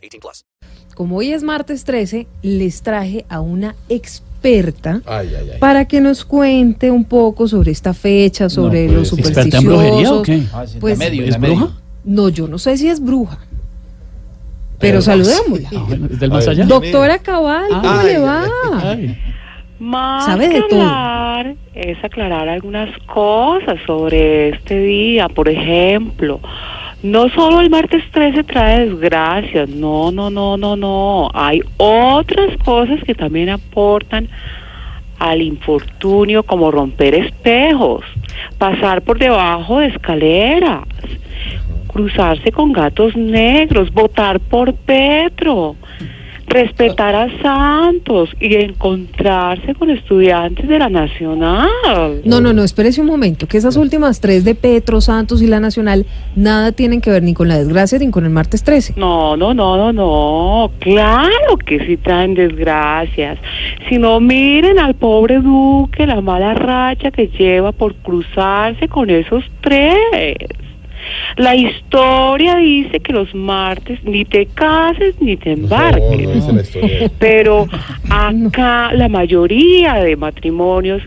18 plus. Como hoy es martes 13, les traje a una experta Ay, ay, ay. para que nos cuente un poco sobre esta fecha, sobre No, los pues, ¿Experta en brujería o supersticiosos. qué? Pues, ¿Es bruja? no, yo no sé si es bruja. Pero, Pero- saludémosla. Ah. Doctora Cabal, ¿cómo Ay, le va? Más Sabe de que todo. hablar es aclarar algunas cosas sobre este día. Por ejemplo, no solo el martes 13 trae desgracias, no, no, no, no, no. Hay otras cosas que también aportan al infortunio, como romper espejos, pasar por debajo de escaleras, cruzarse con gatos negros, votar por Petro, respetar a Santos y encontrarse con estudiantes de la Nacional. No, no, no, espérese un momento, que esas últimas tres de Petro, Santos y la Nacional nada tienen que ver ni con la desgracia ni con el martes 13. No, no, no, no, no. Claro que sí traen desgracias. Si no, miren al pobre Duque, la mala racha que lleva por cruzarse con esos tres. La historia dice que los martes ni te cases ni te embarques. No, no dice la historia. Pero acá la mayoría de matrimonios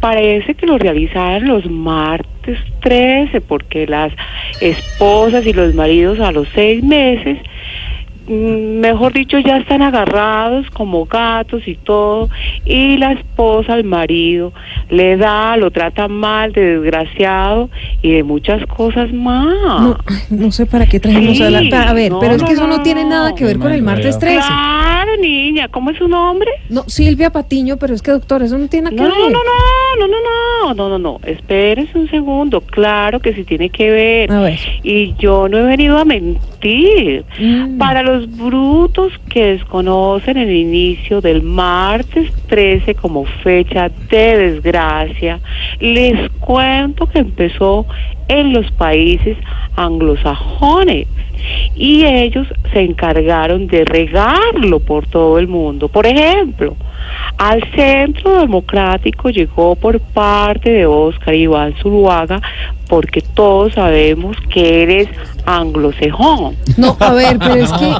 parece que lo realizaron los martes 13 porque las esposas y los maridos a los seis meses mejor dicho, ya están agarrados como gatos y todo, y la esposa al marido le da, lo trata mal, de desgraciado y de muchas cosas más. No, sé para qué trajimos Sí, a la... A ver, no, pero es que no, eso no no. tiene nada que ver con el martes 13. Claro, niña, ¿cómo es su nombre? No, Silvia Patiño, pero es que doctor, eso no tiene nada que no, ver. no, no, no, no, no, no, no, no, espérese un segundo, claro que sí tiene que ver. A ver. Y yo no he venido a mentir. Mm. Para los brutos que desconocen el inicio del martes 13 como fecha de desgracia, les cuento que empezó en los países anglosajones y ellos se encargaron de regarlo por todo el mundo. Por ejemplo, al centro democrático llegó por parte de Oscar Iván Zuluaga porque todos sabemos que eres anglosajón. No, a ver, pero es que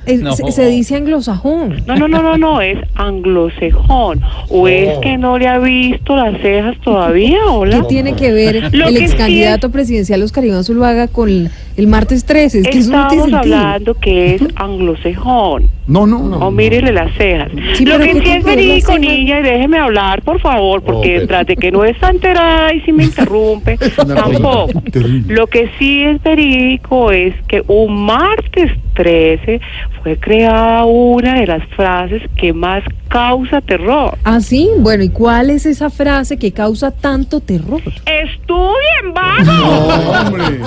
es- No. se, se dice anglosajón. No, no, no, no, no, es anglosajón. ¿O es que no le ha visto las cejas todavía? ¿Qué Hola. tiene que ver Lo el que ex sí candidato presidencial Oscar Iván Zuluaga con el, el martes 13? Es que Estamos hablando que es anglosajón. No, no, no. O mírele las cejas. Sí, Lo que ¿qué sí es verídico, niña, y déjeme hablar, por favor, porque Oh, tras de que no está enterada y si me interrumpe, tampoco. Terrible. Lo que sí es verídico es que un martes 13 fue creada una de las frases que más causa terror. Ah, sí, bueno, ¿y cuál es esa frase que causa tanto terror? ¡Estudien, vago! No, hombre.